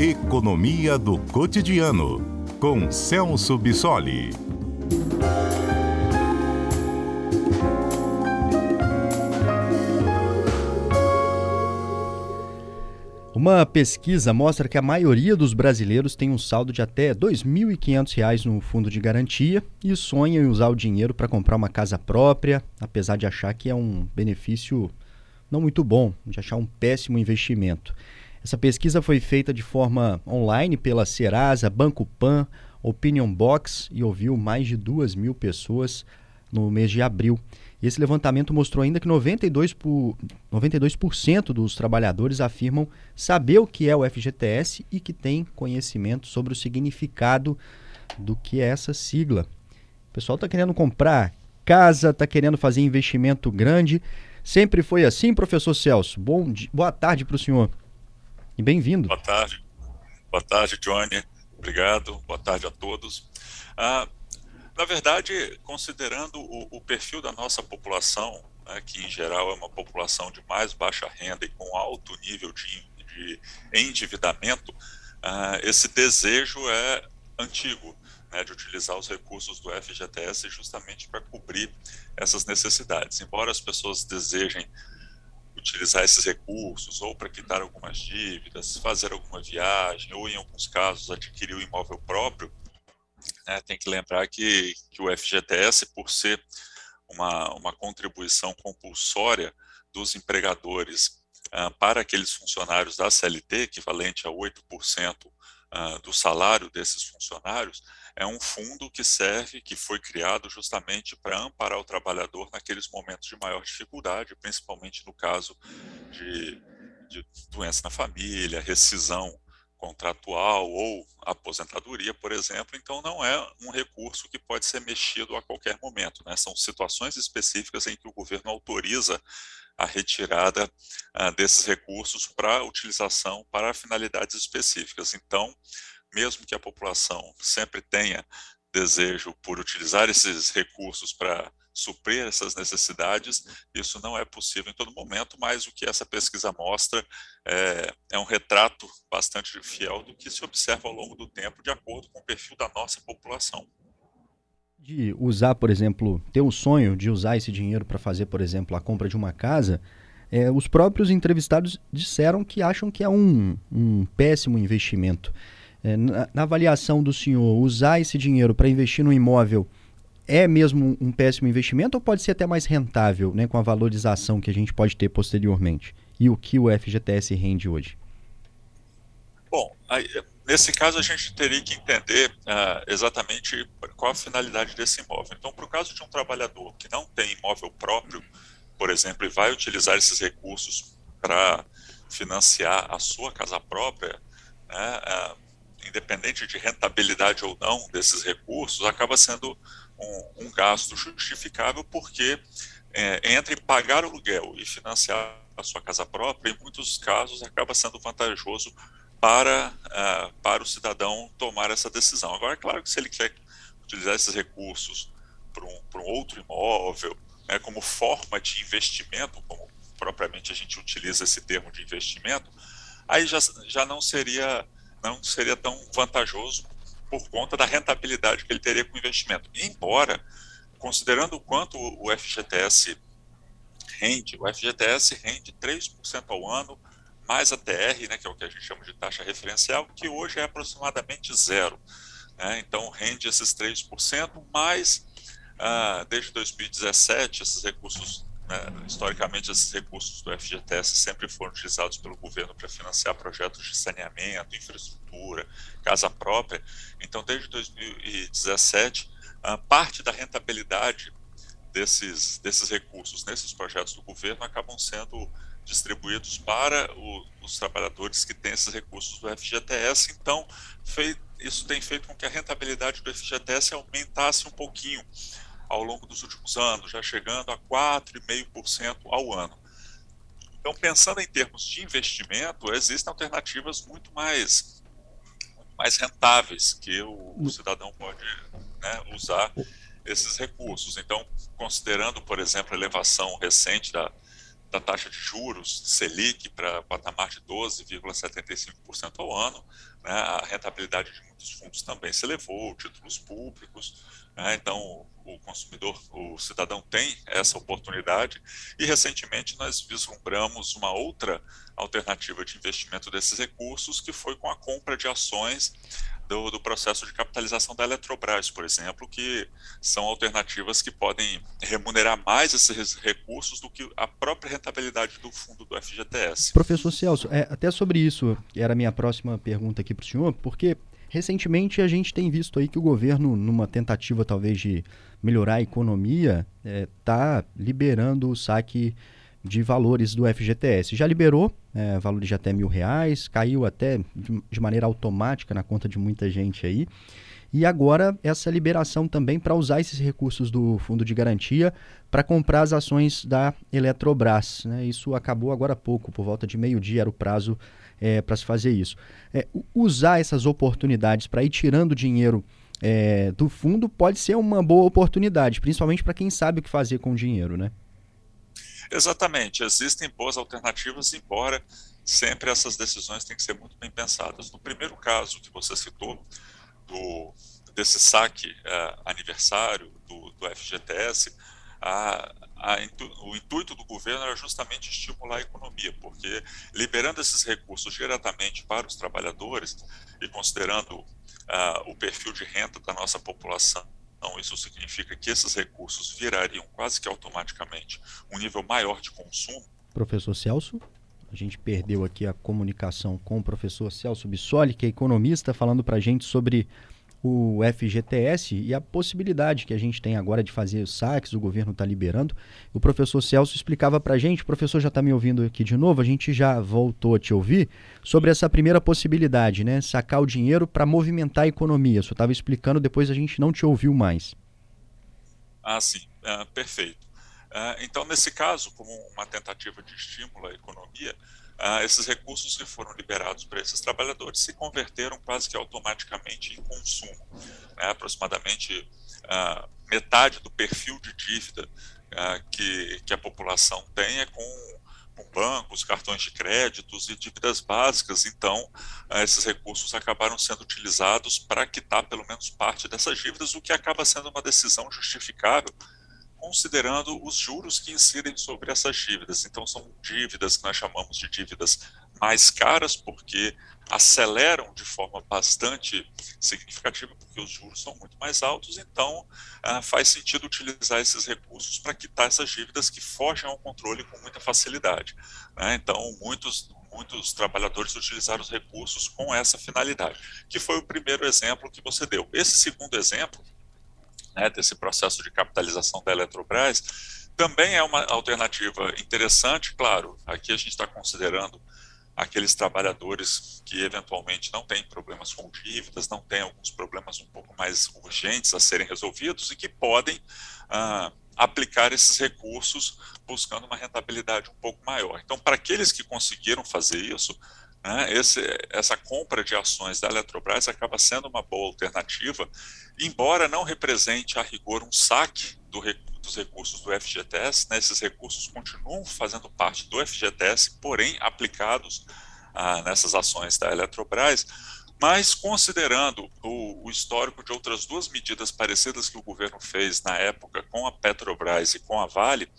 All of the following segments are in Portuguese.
Economia do Cotidiano, com Celso Bissoli. Uma pesquisa mostra que a maioria dos brasileiros tem um saldo de até R$ 2.500 no fundo de garantia e sonham em usar o dinheiro para comprar uma casa própria, apesar de achar que é um benefício não muito bom, de achar um péssimo investimento. Essa pesquisa foi feita de forma online pela Serasa, Banco Pan, Opinion Box e ouviu mais de duas mil pessoas no mês de abril. Esse levantamento mostrou ainda que 92%, por, 92 dos trabalhadores afirmam saber o que é o FGTS e que têm conhecimento sobre o significado do que é essa sigla. O pessoal está querendo comprar casa, está querendo fazer investimento grande. Sempre foi assim, professor Celso. Bom, boa tarde para o senhor. E bem-vindo. Boa tarde. Boa tarde, Johnny. Obrigado. Boa tarde a todos. Ah, na verdade, considerando o, o, perfil da nossa população, né, que em geral é uma população de mais baixa renda e com alto nível de, de endividamento, ah, esse desejo é antigo. Né, de utilizar os recursos do FGTS justamente para cobrir essas necessidades. Embora as pessoas desejem utilizar esses recursos ou para quitar algumas dívidas, fazer alguma viagem ou, em alguns casos, adquirir o um imóvel próprio, né, tem que lembrar que, que o FGTS, por ser uma, uma contribuição compulsória dos empregadores ah, para aqueles funcionários da CLT, equivalente a 8% ah, do salário desses funcionários, é um fundo que serve, que foi criado justamente para amparar o trabalhador naqueles momentos de maior dificuldade, principalmente no caso de, de doença na família, rescisão contratual ou aposentadoria, por exemplo, então não é um recurso que pode ser mexido a qualquer momento. Né? São situações específicas em que o governo autoriza a retirada ah, desses recursos para utilização para finalidades específicas. Então, mesmo que a população sempre tenha desejo por utilizar esses recursos para suprir essas necessidades, isso não é possível em todo momento, mas o que essa pesquisa mostra é, é, um retrato bastante fiel do que se observa ao longo do tempo, de acordo com o perfil da nossa população. De usar, por exemplo, ter o sonho de usar esse dinheiro para fazer, por exemplo, a compra de uma casa, é, os próprios entrevistados disseram que acham que é um, um péssimo investimento. É, na, na, avaliação do senhor, usar esse dinheiro para investir no imóvel é mesmo um péssimo investimento ou pode ser até mais rentável, né, com a valorização que a gente pode ter posteriormente? E o que o FGTS rende hoje? Bom, aí, nesse caso a gente teria que entender uh, exatamente qual a finalidade desse imóvel. Então, para o caso de um trabalhador que não tem imóvel próprio, por exemplo, e vai utilizar esses recursos para financiar a sua casa própria, né, uh, independente de rentabilidade ou não desses recursos, acaba sendo um, um gasto justificável, porque é, entre pagar o aluguel e financiar a sua casa própria, em muitos casos acaba sendo vantajoso para, uh, para o cidadão tomar essa decisão. Agora, é claro que se ele quer utilizar esses recursos para um, para um outro imóvel, né, como forma de investimento, como propriamente a gente utiliza esse termo de investimento, aí já, já não seria não seria tão vantajoso por conta da rentabilidade que ele teria com o investimento. Embora, considerando o quanto o FGTS rende, o FGTS rende 3% ao ano, mais a TR, né, que é o que a gente chama de taxa referencial, que hoje é aproximadamente zero. Né? Então, rende esses 3%, mais, ah, desde 2017, esses recursos né, historicamente, esses recursos do FGTS sempre foram utilizados pelo governo para financiar projetos de saneamento, infraestrutura, casa própria. Então, desde 2017, parte da rentabilidade desses, desses recursos nesses projetos do governo acabam sendo distribuídos para o, os trabalhadores que têm esses recursos do FGTS. Então, fei, isso tem feito com que a rentabilidade do FGTS aumentasse um pouquinho ao longo dos últimos anos, já chegando a 4,5% ao ano. Então, pensando em termos de investimento, existem alternativas muito mais, muito mais rentáveis que o, o cidadão pode né, usar esses recursos. Então, considerando, por exemplo, a elevação recente da, da taxa de juros Selic para patamar de 12,75% ao ano. Né? A rentabilidade de muitos fundos também se elevou, títulos públicos. Né? Então, o consumidor, o cidadão tem essa oportunidade. E recentemente nós vislumbramos uma outra alternativa de investimento desses recursos, que foi com a compra de ações do, do, processo de capitalização da Eletrobras, por exemplo, que são alternativas que podem remunerar mais esses recursos do que a própria rentabilidade do fundo do FGTS. Professor Celso, é, até sobre isso era a minha próxima pergunta aqui para o senhor, porque recentemente a gente tem visto aí que o governo, numa tentativa talvez de melhorar a economia, está é, liberando o saque de valores do FGTS. Já liberou é, valores de até mil reais, caiu até de, de, maneira automática na conta de muita gente aí. E agora essa liberação também para usar esses recursos do fundo de garantia para comprar as ações da Eletrobras. Né? Isso acabou agora há pouco, por volta de meio-dia era o prazo é, para se fazer isso. É, usar essas oportunidades para ir tirando dinheiro é, do fundo pode ser uma boa oportunidade, principalmente para quem sabe o que fazer com o dinheiro, né? Exatamente, existem boas alternativas, embora sempre essas decisões têm que ser muito bem pensadas. No primeiro caso que você citou, do, desse saque uh, aniversário do, do FGTS, a, a, o intuito do governo era justamente estimular a economia, porque liberando esses recursos diretamente para os trabalhadores e considerando uh, o perfil de renda da nossa população então, isso significa que esses recursos virariam quase que automaticamente um nível maior de consumo. Professor Celso, a gente perdeu aqui a comunicação com o professor Celso Bissoli, que é economista, falando para a gente sobre o FGTS e a possibilidade que a gente tem agora de fazer os saques, o governo está liberando. O professor Celso explicava para a gente, o professor já está me ouvindo aqui de novo, a gente já voltou a te ouvir, sobre essa primeira possibilidade, né? Sacar o dinheiro para movimentar a economia. Senhor estava explicando, depois a gente não te ouviu mais. Ah, sim, ah, perfeito. Ah, então, nesse caso, como uma tentativa de estímulo à economia, ah, esses recursos que foram liberados para esses trabalhadores se converteram quase que automaticamente em consumo. Né? Aproximadamente ah, metade do perfil de dívida ah, que, que a população tem é com, com bancos, cartões de créditos e dívidas básicas. Então, esses recursos acabaram sendo utilizados para quitar pelo menos parte dessas dívidas, o que acaba sendo uma decisão justificável considerando os juros que incidem sobre essas dívidas. Então, são dívidas que nós chamamos de dívidas mais caras, porque aceleram de forma bastante significativa, porque os juros são muito mais altos. Então, ah, faz sentido utilizar esses recursos para quitar essas dívidas que fogem ao controle com muita facilidade. Né? Então, muitos muitos trabalhadores utilizaram os recursos com essa finalidade, que foi o primeiro exemplo que você deu. Esse segundo exemplo, né, desse processo de capitalização da Eletrobras, também é uma alternativa interessante, claro, aqui a gente está considerando aqueles trabalhadores que eventualmente não têm problemas com dívidas, não têm alguns problemas um pouco mais urgentes a serem resolvidos e que podem ah, aplicar esses recursos buscando uma rentabilidade um pouco maior. Então, para aqueles que conseguiram fazer isso, né, esse, essa compra de ações da Eletrobras acaba sendo uma boa alternativa, embora não represente a rigor um saque do, dos recursos do FGTS, né, esses recursos continuam fazendo parte do FGTS, porém aplicados ah, nessas ações da Eletrobras, mas considerando o, o, histórico de outras duas medidas parecidas que o governo fez na época com a Petrobras e com a Vale,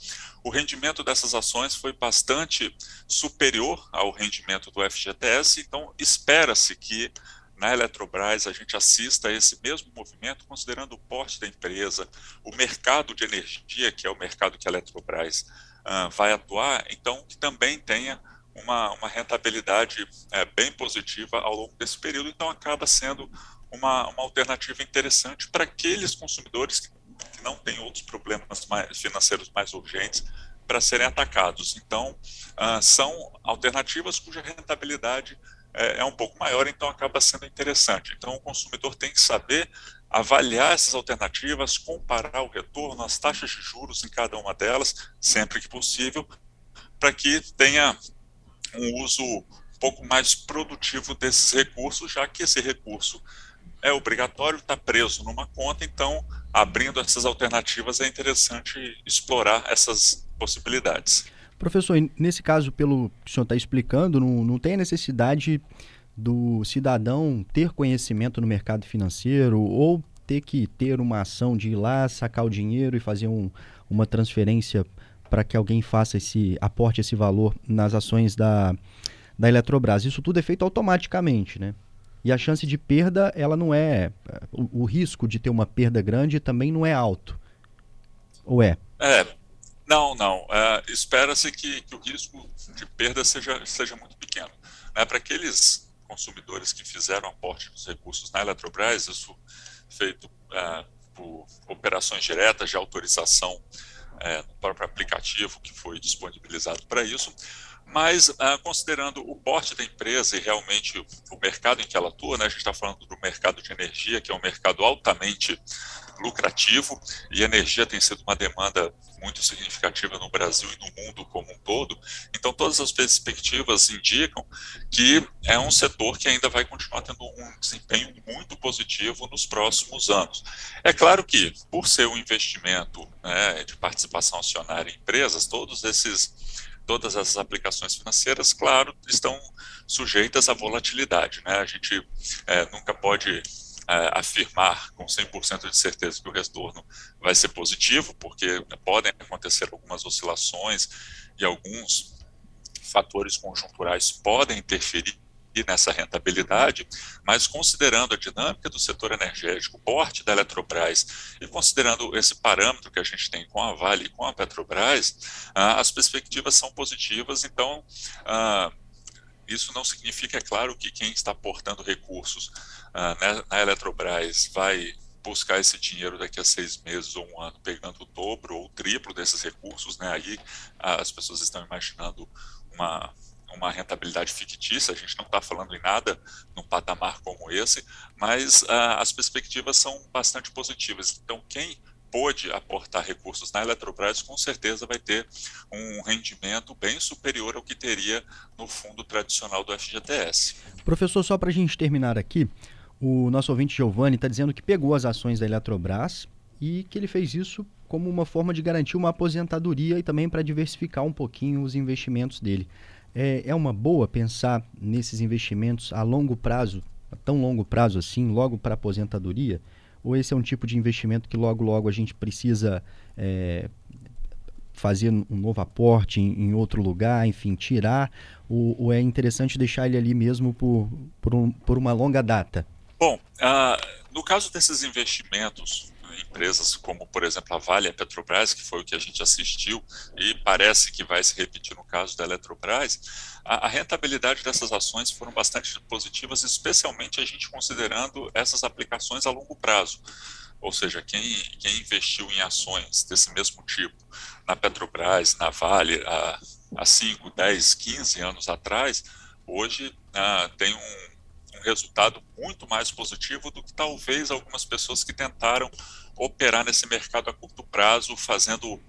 o rendimento dessas ações foi bastante superior ao rendimento do FGTS, então espera-se que na Eletrobras a gente assista a esse mesmo movimento, considerando o porte da empresa, o mercado de energia, que é o mercado que a Eletrobras uh, vai atuar, então que também tenha uma, uma rentabilidade é, bem positiva ao longo desse período, então acaba sendo uma, uma alternativa interessante para aqueles consumidores que, que não têm outros problemas mais, financeiros mais urgentes para serem atacados. Então, uh, são alternativas cuja rentabilidade é, é, um pouco maior, então acaba sendo interessante. Então, o consumidor tem que saber avaliar essas alternativas, comparar o retorno, as taxas de juros em cada uma delas, sempre que possível, para que tenha um uso um pouco mais produtivo desses recursos, já que esse recurso é obrigatório, está preso numa conta, então, abrindo essas alternativas, é interessante explorar essas possibilidades. Professor, nesse caso, pelo que o senhor está explicando, não, não tem a necessidade do cidadão ter conhecimento no mercado financeiro ou ter que ter uma ação de ir lá, sacar o dinheiro e fazer um, uma transferência para que alguém faça esse aporte esse valor nas ações da, da Eletrobras. Isso tudo é feito automaticamente, né? E a chance de perda, ela não é. O, o risco de ter uma perda grande também não é alto. Ou é? É. Não, não. É, Espera-se que, que, o risco de perda seja, seja muito pequeno. Né? Para aqueles consumidores que fizeram aporte dos recursos na Eletrobras, isso feito é, por operações diretas de autorização é, no próprio aplicativo que foi disponibilizado para isso, mas ah, considerando o porte da empresa e realmente o, mercado em que ela atua, né, a gente está falando do mercado de energia, que é um mercado altamente lucrativo, e energia tem sido uma demanda muito significativa no Brasil e no mundo como um todo. Então, todas as perspectivas indicam que é um setor que ainda vai continuar tendo um desempenho muito positivo nos próximos anos. É claro que, por ser um investimento né, de participação acionária em empresas, todos esses todas essas aplicações financeiras, claro, estão sujeitas à volatilidade. Né? A gente é, nunca pode é, afirmar com 100% de certeza que o retorno vai ser positivo, porque podem acontecer algumas oscilações e alguns fatores conjunturais podem interferir nessa rentabilidade, mas considerando a dinâmica do setor energético, o porte da Eletrobras e considerando esse parâmetro que a gente tem com a Vale e com a Petrobras, ah, as perspectivas são positivas, então ah, isso não significa, é claro, que quem está aportando recursos ah, na Eletrobras vai buscar esse dinheiro daqui a seis meses ou um ano, pegando o dobro ou o triplo desses recursos, né? Aí as pessoas estão imaginando uma uma rentabilidade fictícia, a gente não está falando em nada num patamar como esse, mas uh, as perspectivas são bastante positivas. Então, quem pôde aportar recursos na Eletrobras, com certeza vai ter um rendimento bem superior ao que teria no fundo tradicional do FGTS. Professor, só para a gente terminar aqui, o nosso ouvinte Giovanni está dizendo que pegou as ações da Eletrobras e que ele fez isso como uma forma de garantir uma aposentadoria e também para diversificar um pouquinho os investimentos dele. É, é uma boa pensar nesses investimentos a longo prazo, a tão longo prazo assim, logo para aposentadoria? Ou esse é um tipo de investimento que logo, logo a gente precisa é, fazer um novo aporte em, em, outro lugar, enfim, tirar? Ou, ou, é interessante deixar ele ali mesmo por, por, um, por uma longa data? Bom, uh, no caso desses investimentos empresas como, por exemplo, a Vale e a Petrobras, que foi o que a gente assistiu e parece que vai se repetir no caso da Eletrobras, a, a rentabilidade dessas ações foram bastante positivas, especialmente a gente considerando essas aplicações a longo prazo. Ou seja, quem, quem investiu em ações desse mesmo tipo na Petrobras, na Vale, há, há 5, 10, 15 anos atrás, hoje ah, tem um, um resultado muito mais positivo do que talvez algumas pessoas que tentaram operar nesse mercado a curto prazo, fazendo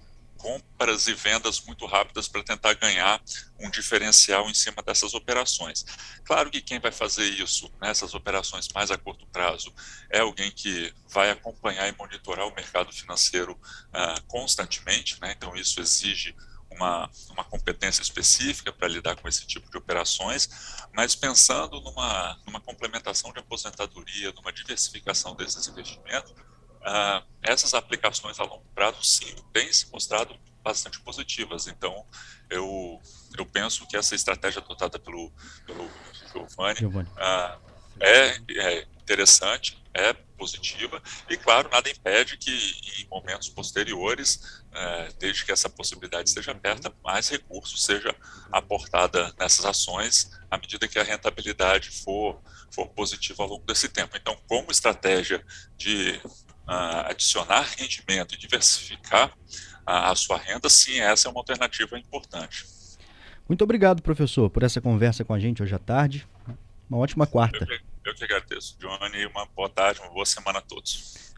compras e vendas muito rápidas para tentar ganhar um diferencial em cima dessas operações. Claro que quem vai fazer isso nessas operações mais a curto prazo é alguém que vai acompanhar e monitorar o mercado financeiro uh, constantemente, né? então isso exige uma, uma competência específica para lidar com esse tipo de operações, mas pensando numa, numa complementação de aposentadoria, numa diversificação desses investimentos, uh, essas aplicações a longo prazo, sim, têm se mostrado bastante positivas. Então, eu, eu penso que essa estratégia adotada pelo, pelo Giovanni, Giovanni. Uh, é, é interessante, é positiva, e claro, nada impede que em momentos posteriores, é, desde que essa possibilidade seja aberta, mais recursos seja aportada nessas ações à medida que a rentabilidade for, for positiva ao longo desse tempo. Então, como estratégia de uh, adicionar rendimento e diversificar a, sua renda, sim, essa é uma alternativa importante. Muito obrigado, professor, por essa conversa com a gente hoje à tarde. Uma ótima quarta. Que, eu que agradeço, Johnny. Uma boa tarde, uma boa semana a todos.